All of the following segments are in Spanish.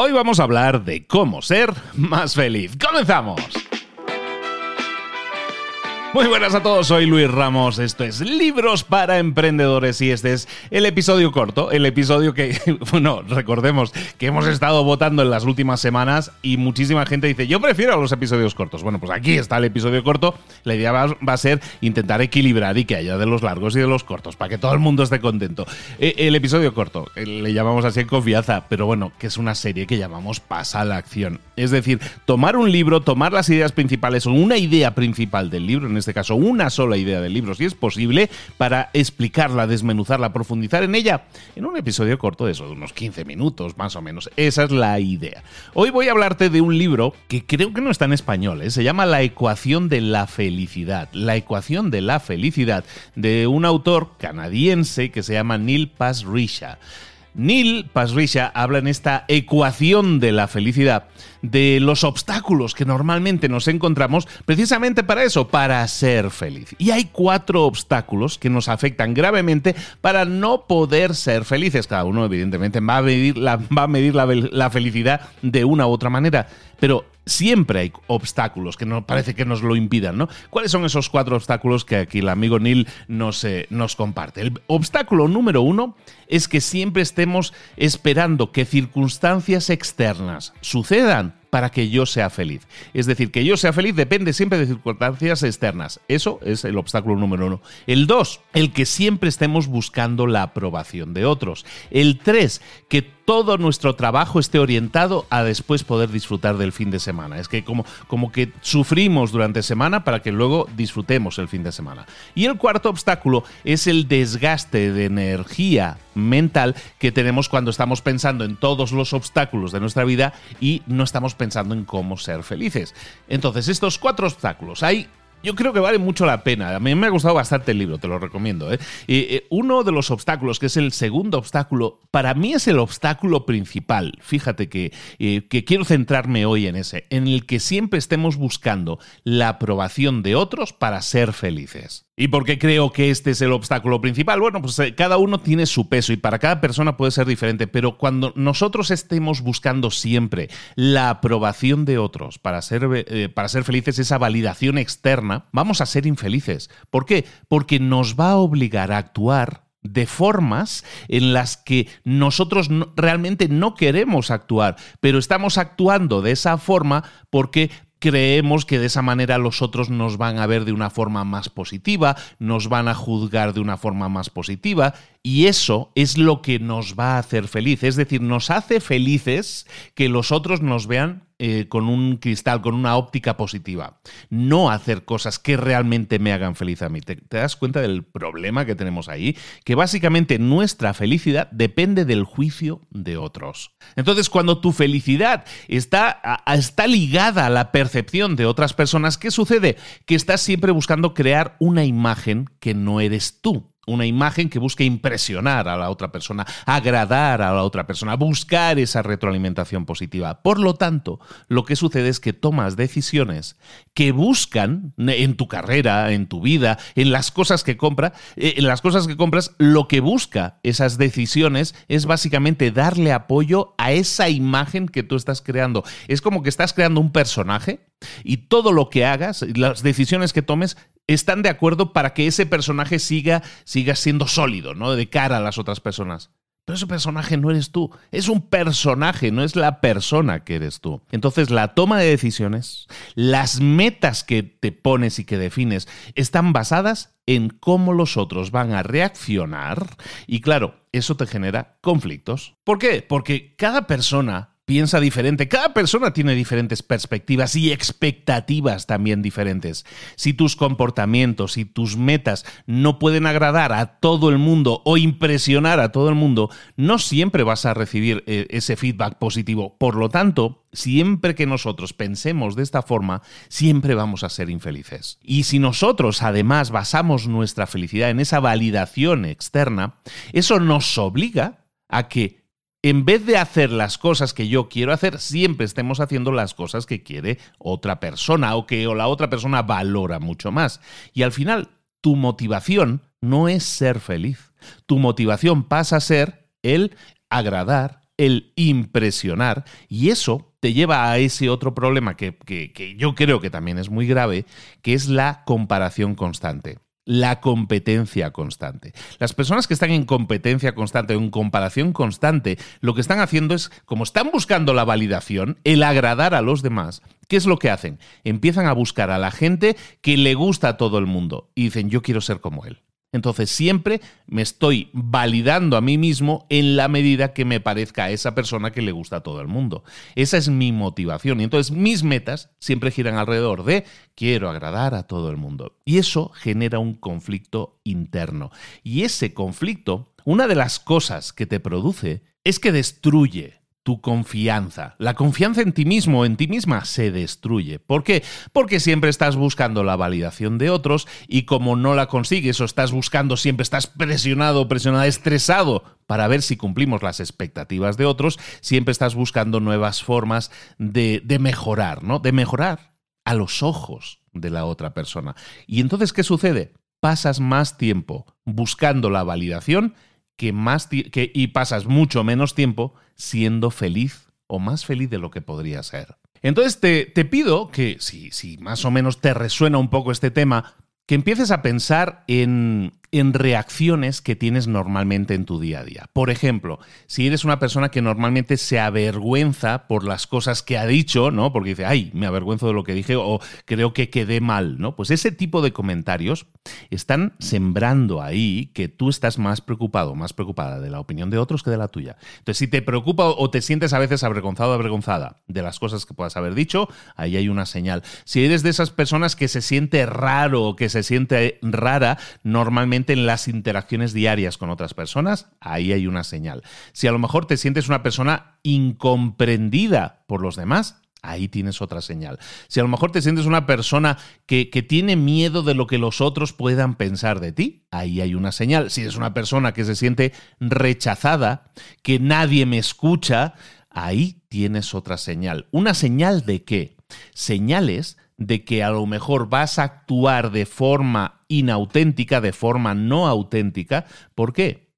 Hoy vamos a hablar de cómo ser más feliz. ¡Comenzamos! Muy buenas a todos, soy Luis Ramos, esto es Libros para Emprendedores y este es el episodio corto, el episodio que, bueno, recordemos que hemos estado votando en las últimas semanas y muchísima gente dice, yo prefiero los episodios cortos. Bueno, pues aquí está el episodio corto, la idea va, a ser intentar equilibrar y que haya de los largos y de los cortos, para que todo el mundo esté contento. E, el episodio corto, le llamamos así en confianza, pero bueno, que es una serie que llamamos Pasa a la acción. Es decir, tomar un libro, tomar las ideas principales o una idea principal del libro, este caso una sola idea del libro, si es posible, para explicarla, desmenuzarla, profundizar en ella en un episodio corto de eso, de unos 15 minutos más o menos. Esa es la idea. Hoy voy a hablarte de un libro que creo que no está en español, ¿eh? se llama La ecuación de la felicidad. La ecuación de la felicidad de un autor canadiense que se llama Neil Pasricha. Neil Pasricha habla en esta ecuación de la felicidad de los obstáculos que normalmente nos encontramos precisamente para eso, para ser feliz. Y hay cuatro obstáculos que nos afectan gravemente para no poder ser felices. Cada uno evidentemente va a medir la, la, felicidad de una u otra manera, pero siempre hay obstáculos que nos parece que nos lo impidan, ¿no? ¿Cuáles son esos cuatro obstáculos que aquí el amigo Neil nos, eh, nos comparte? El obstáculo número uno es que siempre estemos esperando que circunstancias externas sucedan para que yo sea feliz. Es decir, que yo sea feliz depende siempre de circunstancias externas. Eso es el obstáculo número uno. El dos, el que siempre estemos buscando la aprobación de otros. El tres, que todo nuestro trabajo esté orientado a después poder disfrutar del fin de semana. Es que como, como que sufrimos durante semana para que luego disfrutemos el fin de semana. Y el cuarto obstáculo es el desgaste de energía mental que tenemos cuando estamos pensando en todos los obstáculos de nuestra vida y no estamos pensando en cómo ser felices. Entonces, estos cuatro obstáculos, hay yo creo que vale mucho la pena. A mí me ha gustado bastante el libro, te lo recomiendo. ¿eh? Eh, uno de los obstáculos, que es el segundo obstáculo, para mí es el obstáculo principal. Fíjate que, eh, que quiero centrarme hoy en ese, en el que siempre estemos buscando la aprobación de otros para ser felices. ¿Y por qué creo que este es el obstáculo principal? Bueno, pues eh, cada uno tiene su peso y para cada persona puede ser diferente, pero cuando nosotros estemos buscando siempre la aprobación de otros para ser, eh, para ser felices, esa validación externa, vamos a ser infelices. ¿Por qué? Porque nos va a obligar a actuar de formas en las que nosotros realmente no queremos actuar, pero estamos actuando de esa forma porque creemos que de esa manera los otros nos van a ver de una forma más positiva, nos van a juzgar de una forma más positiva y eso es lo que nos va a hacer feliz. Es decir, nos hace felices que los otros nos vean eh, con un cristal, con una óptica positiva. No hacer cosas que realmente me hagan feliz a mí. ¿Te, das cuenta del problema que tenemos ahí? Que básicamente nuestra felicidad depende del juicio de otros. Entonces, cuando tu felicidad está, está ligada a la percepción de otras personas, ¿qué sucede? Que estás siempre buscando crear una imagen que no eres tú una imagen que busque impresionar a la otra persona, agradar a la otra persona, buscar esa retroalimentación positiva. Por lo tanto, lo que sucede es que tomas decisiones que buscan en tu carrera, en tu vida, en las cosas que compras, eh, en las cosas que compras, lo que busca esas decisiones es básicamente darle apoyo a esa imagen que tú estás creando. Es como que estás creando un personaje y todo lo que hagas, las decisiones que tomes, están de acuerdo para que ese personaje siga, siga siendo sólido, ¿no? De cara a las otras personas. Pero ese personaje no eres tú, es un personaje, no es la persona que eres tú. Entonces la toma de decisiones, las metas que te pones y que defines, están basadas en cómo los otros van a reaccionar y claro, eso te genera conflictos. ¿Por qué? Porque cada persona piensa diferente. Cada persona tiene diferentes perspectivas y expectativas también diferentes. Si tus comportamientos y tus metas no pueden agradar a todo el mundo o impresionar a todo el mundo, no siempre vas a recibir eh, ese feedback positivo. Por lo tanto, siempre que nosotros pensemos de esta forma, siempre vamos a ser infelices. Y si nosotros además basamos nuestra felicidad en esa validación externa, eso nos obliga a que en vez de hacer las cosas que yo quiero hacer, siempre estemos haciendo las cosas que quiere otra persona o que la otra persona valora mucho más. Y al final, tu motivación no es ser feliz. Tu motivación pasa a ser el agradar, el impresionar, y eso te lleva a ese otro problema que, que yo creo que también es muy grave, que es la comparación constante la competencia constante. Las personas que están en competencia constante o en comparación constante, lo que están haciendo es, como están buscando la validación, el agradar a los demás, ¿qué es lo que hacen? Empiezan a buscar a la gente que le gusta a todo el mundo y dicen, yo quiero ser como él. Entonces siempre me estoy validando a mí mismo en la medida que me parezca a esa persona que le gusta a todo el mundo. Esa es mi motivación. Y entonces mis metas siempre giran alrededor de quiero agradar a todo el mundo. Y eso genera un conflicto interno. Y ese conflicto, una de las cosas que te produce es que destruye tu confianza. La confianza en ti mismo, en ti misma, se destruye. ¿Por qué? Porque siempre estás buscando la validación de otros y como no la consigues o estás buscando, siempre estás presionado, presionada, estresado para ver si cumplimos las expectativas de otros, siempre estás buscando nuevas formas de, de mejorar, ¿no? De mejorar a los ojos de la otra persona. Y entonces, ¿qué sucede? Pasas más tiempo buscando la validación que más que, y pasas mucho menos tiempo siendo feliz o más feliz de lo que podría ser. Entonces te, te pido que, si, si más o menos te resuena un poco este tema, que empieces a pensar en, en reacciones que tienes normalmente en tu día a día. Por ejemplo, si eres una persona que normalmente se avergüenza por las cosas que ha dicho, ¿no? Porque dice, ay, me avergüenzo de lo que dije o creo que quedé mal, ¿no? Pues ese tipo de comentarios están sembrando ahí que tú estás más preocupado, más preocupada de la opinión de otros que de la tuya. Entonces, si te preocupa o te sientes a veces avergonzado avergonzada de las cosas que puedas haber dicho, ahí hay una señal. Si eres de esas personas que se siente raro o que se siente rara, normalmente en las interacciones diarias con otras personas, ahí hay una señal. Si a lo mejor te sientes una persona incomprendida por los demás, Ahí tienes otra señal. Si a lo mejor te sientes una persona que, que, tiene miedo de lo que los otros puedan pensar de ti, ahí hay una señal. Si eres una persona que se siente rechazada, que nadie me escucha, ahí tienes otra señal. ¿Una señal de qué? Señales de que a lo mejor vas a actuar de forma inauténtica, de forma no auténtica. ¿Por qué?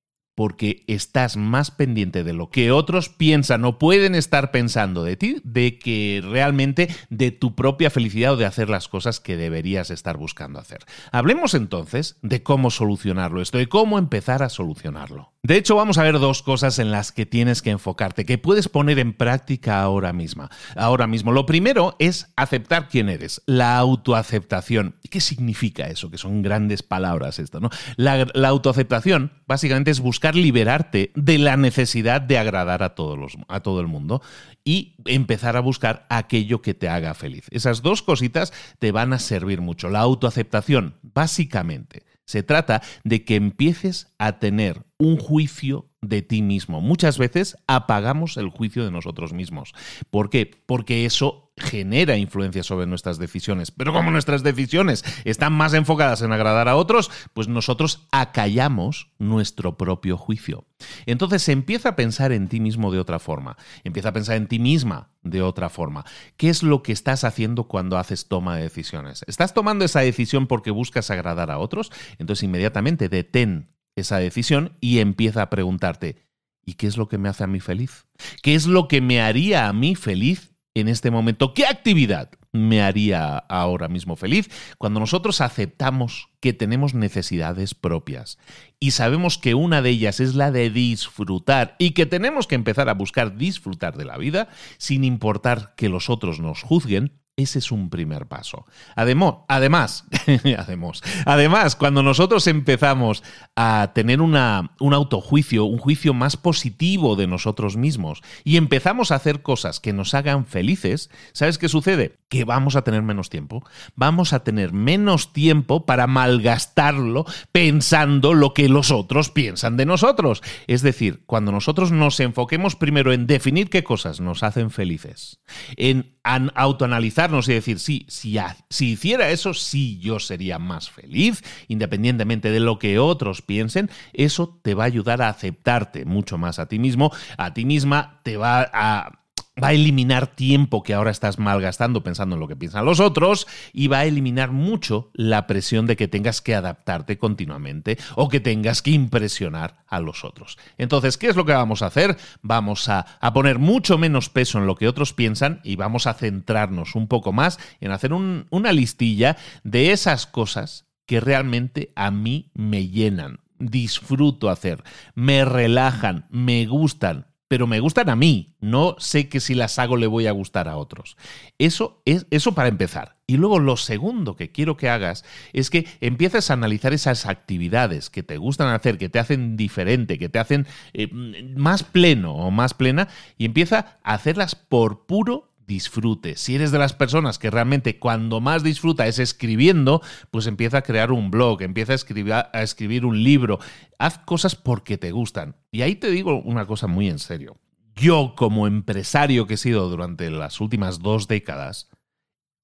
porque estás más pendiente de lo que otros piensan o pueden estar pensando de ti, de que realmente de tu propia felicidad o de hacer las cosas que deberías estar buscando hacer. Hablemos entonces de cómo solucionarlo esto, de cómo empezar a solucionarlo. De hecho, vamos a ver dos cosas en las que tienes que enfocarte, que puedes poner en práctica ahora misma. Ahora mismo, lo primero es aceptar quién eres, la autoaceptación. ¿Qué significa eso? Que son grandes palabras esto, ¿no? La, la autoaceptación básicamente es buscar liberarte de la necesidad de agradar a, todos los, a todo el mundo y empezar a buscar aquello que te haga feliz. Esas dos cositas te van a servir mucho. La autoaceptación, básicamente, se trata de que empieces a tener un juicio de ti mismo. Muchas veces apagamos el juicio de nosotros mismos. ¿Por qué? Porque eso genera influencia sobre nuestras decisiones. Pero como nuestras decisiones están más enfocadas en agradar a otros, pues nosotros acallamos nuestro propio juicio. Entonces empieza a pensar en ti mismo de otra forma. Empieza a pensar en ti misma de otra forma. ¿Qué es lo que estás haciendo cuando haces toma de decisiones? ¿Estás tomando esa decisión porque buscas agradar a otros? Entonces inmediatamente detén esa decisión y empieza a preguntarte, ¿y qué es lo que me hace a mí feliz? ¿Qué es lo que me haría a mí feliz en este momento? ¿Qué actividad me haría ahora mismo feliz? Cuando nosotros aceptamos que tenemos necesidades propias y sabemos que una de ellas es la de disfrutar y que tenemos que empezar a buscar disfrutar de la vida sin importar que los otros nos juzguen, ese es un primer paso. Además, además, además, cuando nosotros empezamos a tener un autojuicio, un juicio más positivo de nosotros mismos y empezamos a hacer cosas que nos hagan felices, ¿sabes qué sucede? Que vamos a tener menos tiempo. Vamos a tener menos tiempo para malgastarlo pensando lo que los otros piensan de nosotros. Es decir, cuando nosotros nos enfoquemos primero en definir qué cosas nos hacen felices, en autoanalizar y decir, sí, si, si hiciera eso, sí yo sería más feliz, independientemente de lo que otros piensen, eso te va a ayudar a aceptarte mucho más a ti mismo, a ti misma, te va a va a eliminar tiempo que ahora estás malgastando pensando en lo que piensan los otros y va a eliminar mucho la presión de que tengas que adaptarte continuamente o que tengas que impresionar a los otros. Entonces, ¿qué es lo que vamos a hacer? Vamos a, poner mucho menos peso en lo que otros piensan y vamos a centrarnos un poco más en hacer una listilla de esas cosas que realmente a mí me llenan, disfruto hacer, me relajan, me gustan, pero me gustan a mí, no sé que si las hago le voy a gustar a otros. Eso es eso para empezar. Y luego lo segundo que quiero que hagas es que empieces a analizar esas actividades que te gustan hacer, que te hacen diferente, que te hacen eh, más pleno o más plena y empieza a hacerlas por puro disfrute. Si eres de las personas que realmente cuando más disfruta es escribiendo, pues empieza a crear un blog, empieza a escribir, un libro. Haz cosas porque te gustan. Y ahí te digo una cosa muy en serio. Yo, como empresario que he sido durante las últimas dos décadas,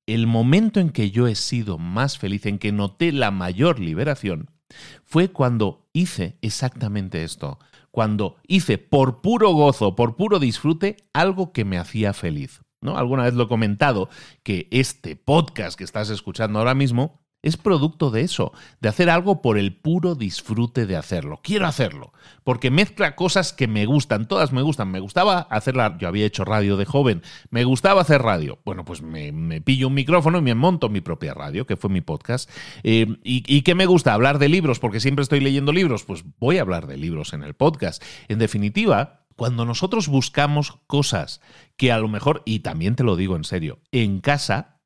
el momento en que yo he sido más feliz, en que noté la mayor liberación, fue cuando hice exactamente esto. Cuando hice por puro gozo, por puro disfrute, algo que me hacía feliz. ¿No? Alguna vez lo he comentado, que este podcast que estás escuchando ahora mismo es producto de eso, de hacer algo por el puro disfrute de hacerlo. Quiero hacerlo, porque mezcla cosas que me gustan, todas me gustan. Me gustaba hacerla, yo había hecho radio de joven, me gustaba hacer radio. Bueno, pues me, pillo un micrófono y me monto mi propia radio, que fue mi podcast. Eh, y, ¿Y qué me gusta? Hablar de libros, porque siempre estoy leyendo libros, pues voy a hablar de libros en el podcast. En definitiva, cuando nosotros buscamos cosas que a lo mejor, y también te lo digo en serio, en casa,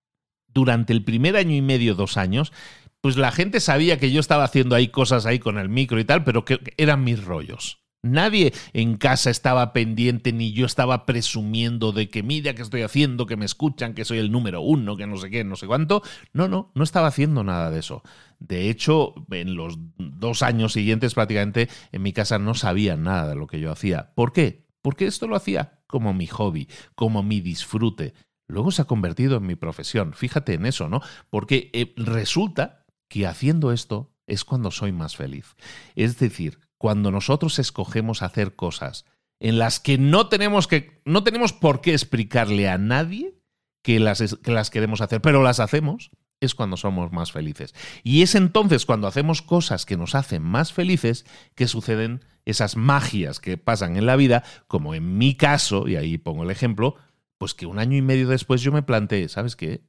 durante el primer año y medio, dos años, pues la gente sabía que yo estaba haciendo ahí cosas ahí con el micro y tal, pero que eran mis rollos. Nadie en casa estaba pendiente ni yo estaba presumiendo de que mira que estoy haciendo, que me escuchan, que soy el número uno, que no sé qué, no sé cuánto. No, no, no estaba haciendo nada de eso. De hecho, en los dos años siguientes prácticamente en mi casa no sabían nada de lo que yo hacía. ¿Por qué? Porque esto lo hacía como mi hobby, como mi disfrute. Luego se ha convertido en mi profesión. Fíjate en eso, ¿no? Porque eh, resulta que haciendo esto es cuando soy más feliz. Es decir, cuando nosotros escogemos hacer cosas en las que no tenemos que no tenemos por qué explicarle a nadie que las, que las queremos hacer, pero las hacemos, es cuando somos más felices. Y es entonces cuando hacemos cosas que nos hacen más felices que suceden esas magias que pasan en la vida, como en mi caso, y ahí pongo el ejemplo, pues que un año y medio después yo me planteé, ¿sabes qué?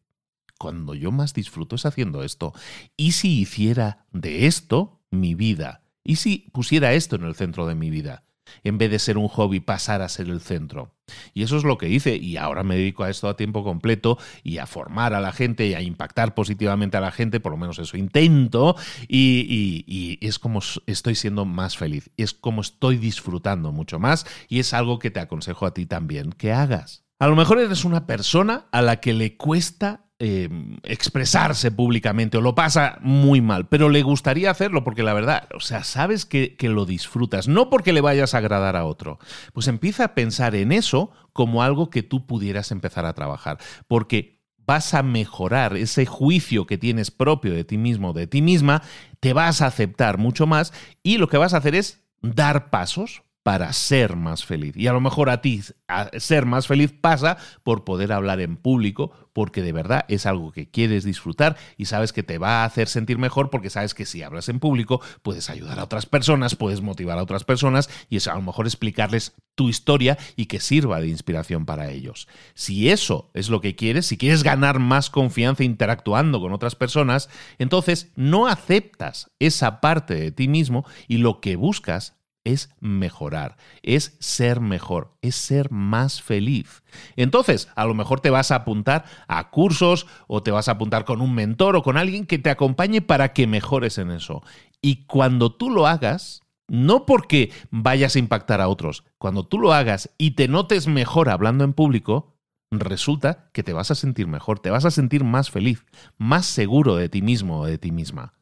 Cuando yo más disfruto es haciendo esto. ¿Y si hiciera de esto mi vida? ¿Y si pusiera esto en el centro de mi vida? En vez de ser un hobby, pasar a ser el centro. Y eso es lo que hice y ahora me dedico a esto a tiempo completo y a formar a la gente y a impactar positivamente a la gente, por lo menos eso intento, y, y es como estoy siendo más feliz, es como estoy disfrutando mucho más y es algo que te aconsejo a ti también que hagas. A lo mejor eres una persona a la que le cuesta Em, expresarse públicamente o lo pasa muy mal, pero le gustaría hacerlo porque la verdad, o sea, sabes que, que lo disfrutas, no porque le vayas a agradar a otro. Pues empieza a pensar en eso como algo que tú pudieras empezar a trabajar, porque vas a mejorar ese juicio que tienes propio de ti mismo, de ti misma, te vas a aceptar mucho más y lo que vas a hacer es dar pasos para ser más feliz. Y a lo mejor a ti ser más feliz pasa por poder hablar en público, porque de verdad es algo que quieres disfrutar y sabes que te va a hacer sentir mejor porque sabes que si hablas en público puedes ayudar a otras personas, puedes motivar a otras personas y es a lo mejor explicarles tu historia y que sirva de inspiración para ellos. Si eso es lo que quieres, si quieres ganar más confianza interactuando con otras personas, entonces no aceptas esa parte de ti mismo y lo que buscas es mejorar, es ser mejor, es ser más feliz. Entonces, a lo mejor te vas a apuntar a cursos o te vas a apuntar con un mentor o con alguien que te acompañe para que mejores en eso. Y cuando tú lo hagas, no porque vayas a impactar a otros, cuando tú lo hagas y te notes mejor hablando en público, resulta que te vas a sentir mejor, te vas a sentir más feliz, más seguro de ti mismo o de ti misma.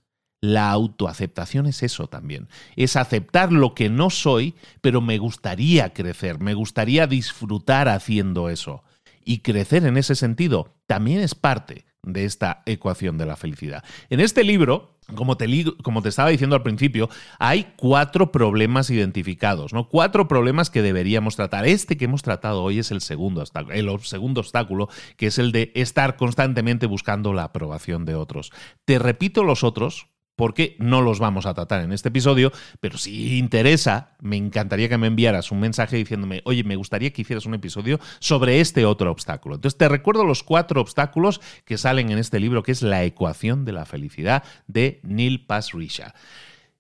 La autoaceptación es eso también. Es aceptar lo que no soy, pero me gustaría crecer, me gustaría disfrutar haciendo eso. Y crecer en ese sentido también es parte de esta ecuación de la felicidad. En este libro como te, estaba diciendo al principio, hay cuatro problemas identificados, ¿no? Cuatro problemas que deberíamos tratar. Este que hemos tratado hoy es el segundo, el segundo obstáculo, que es el de estar constantemente buscando la aprobación de otros. Te repito los otros, porque no los vamos a tratar en este episodio, pero si interesa, me encantaría que me enviaras un mensaje diciéndome, oye, me gustaría que hicieras un episodio sobre este otro obstáculo. Entonces te recuerdo los cuatro obstáculos que salen en este libro, que es La ecuación de la felicidad de Neil Pasricha.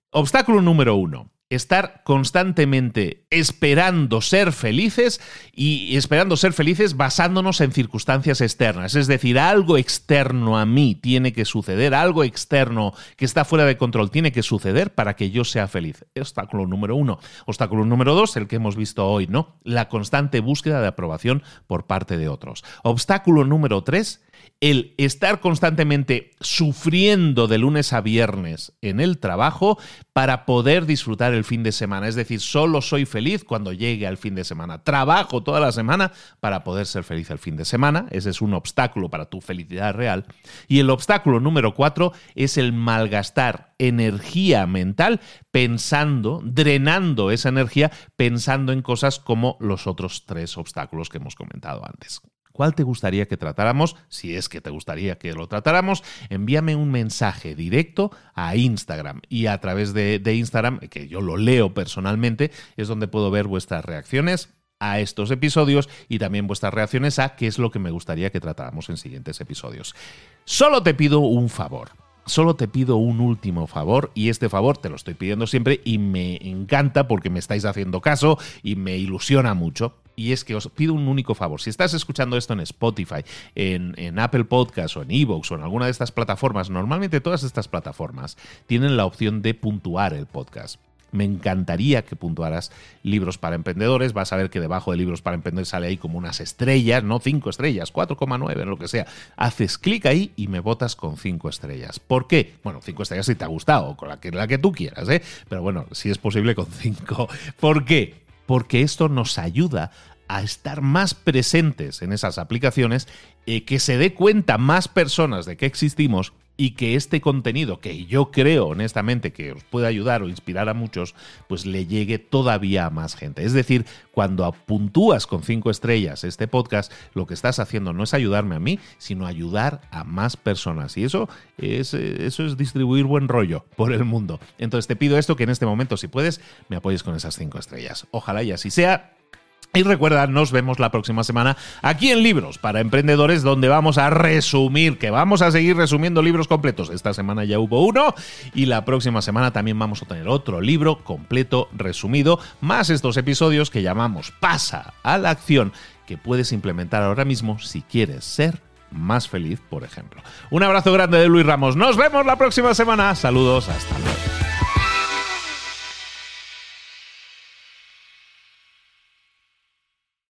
Obstáculo número uno estar constantemente esperando ser felices y esperando ser felices basándonos en circunstancias externas. Es decir, algo externo a mí tiene que suceder, algo externo que está fuera de control tiene que suceder para que yo sea feliz. Obstáculo número uno. Obstáculo número dos, el que hemos visto hoy, ¿no? La constante búsqueda de aprobación por parte de otros. Obstáculo número tres, el estar constantemente sufriendo de lunes a viernes en el trabajo para poder disfrutar el fin de semana. Es decir, solo soy feliz cuando llegue al fin de semana. Trabajo toda la semana para poder ser feliz el fin de semana. Ese es un obstáculo para tu felicidad real. Y el obstáculo número cuatro es el malgastar energía mental pensando, drenando esa energía pensando en cosas como los otros tres obstáculos que hemos comentado antes. ¿Cuál te gustaría que tratáramos? Si es que te gustaría que lo tratáramos, envíame un mensaje directo a Instagram. Y a través de, Instagram, que yo lo leo personalmente, es donde puedo ver vuestras reacciones a estos episodios y también vuestras reacciones a qué es lo que me gustaría que tratáramos en siguientes episodios. Solo te pido un favor solo te pido un último favor y este favor te lo estoy pidiendo siempre y me encanta porque me estáis haciendo caso y me ilusiona mucho. Y es que os pido un único favor. Si estás escuchando esto en Spotify, en, Apple Podcasts o en Evox o en alguna de estas plataformas, normalmente todas estas plataformas tienen la opción de puntuar el podcast me encantaría que puntuaras libros para emprendedores. Vas a ver que debajo de libros para emprendedores sale ahí como unas estrellas, no cinco estrellas, 4,9, lo que sea. Haces clic ahí y me votas con cinco estrellas. ¿Por qué? Bueno, cinco estrellas si te ha gustado, con la que, la que tú quieras, ¿eh? Pero bueno, si es posible con cinco. ¿Por qué? Porque esto nos ayuda a estar más presentes en esas aplicaciones, eh, que se dé cuenta más personas de que existimos y que este contenido, que yo creo honestamente que os puede ayudar o inspirar a muchos, pues le llegue todavía a más gente. Es decir, cuando puntúas con cinco estrellas este podcast, lo que estás haciendo no es ayudarme a mí, sino ayudar a más personas. Y eso es, eso es distribuir buen rollo por el mundo. Entonces te pido esto que en este momento, si puedes, me apoyes con esas cinco estrellas. Ojalá y así sea. Y recuerda, nos vemos la próxima semana aquí en Libros para Emprendedores, donde vamos a resumir, que vamos a seguir resumiendo libros completos. Esta semana ya hubo uno y la próxima semana también vamos a tener otro libro completo resumido, más estos episodios que llamamos Pasa a la acción, que puedes implementar ahora mismo si quieres ser más feliz, por ejemplo. Un abrazo grande de Luis Ramos. Nos vemos la próxima semana. Saludos, hasta luego.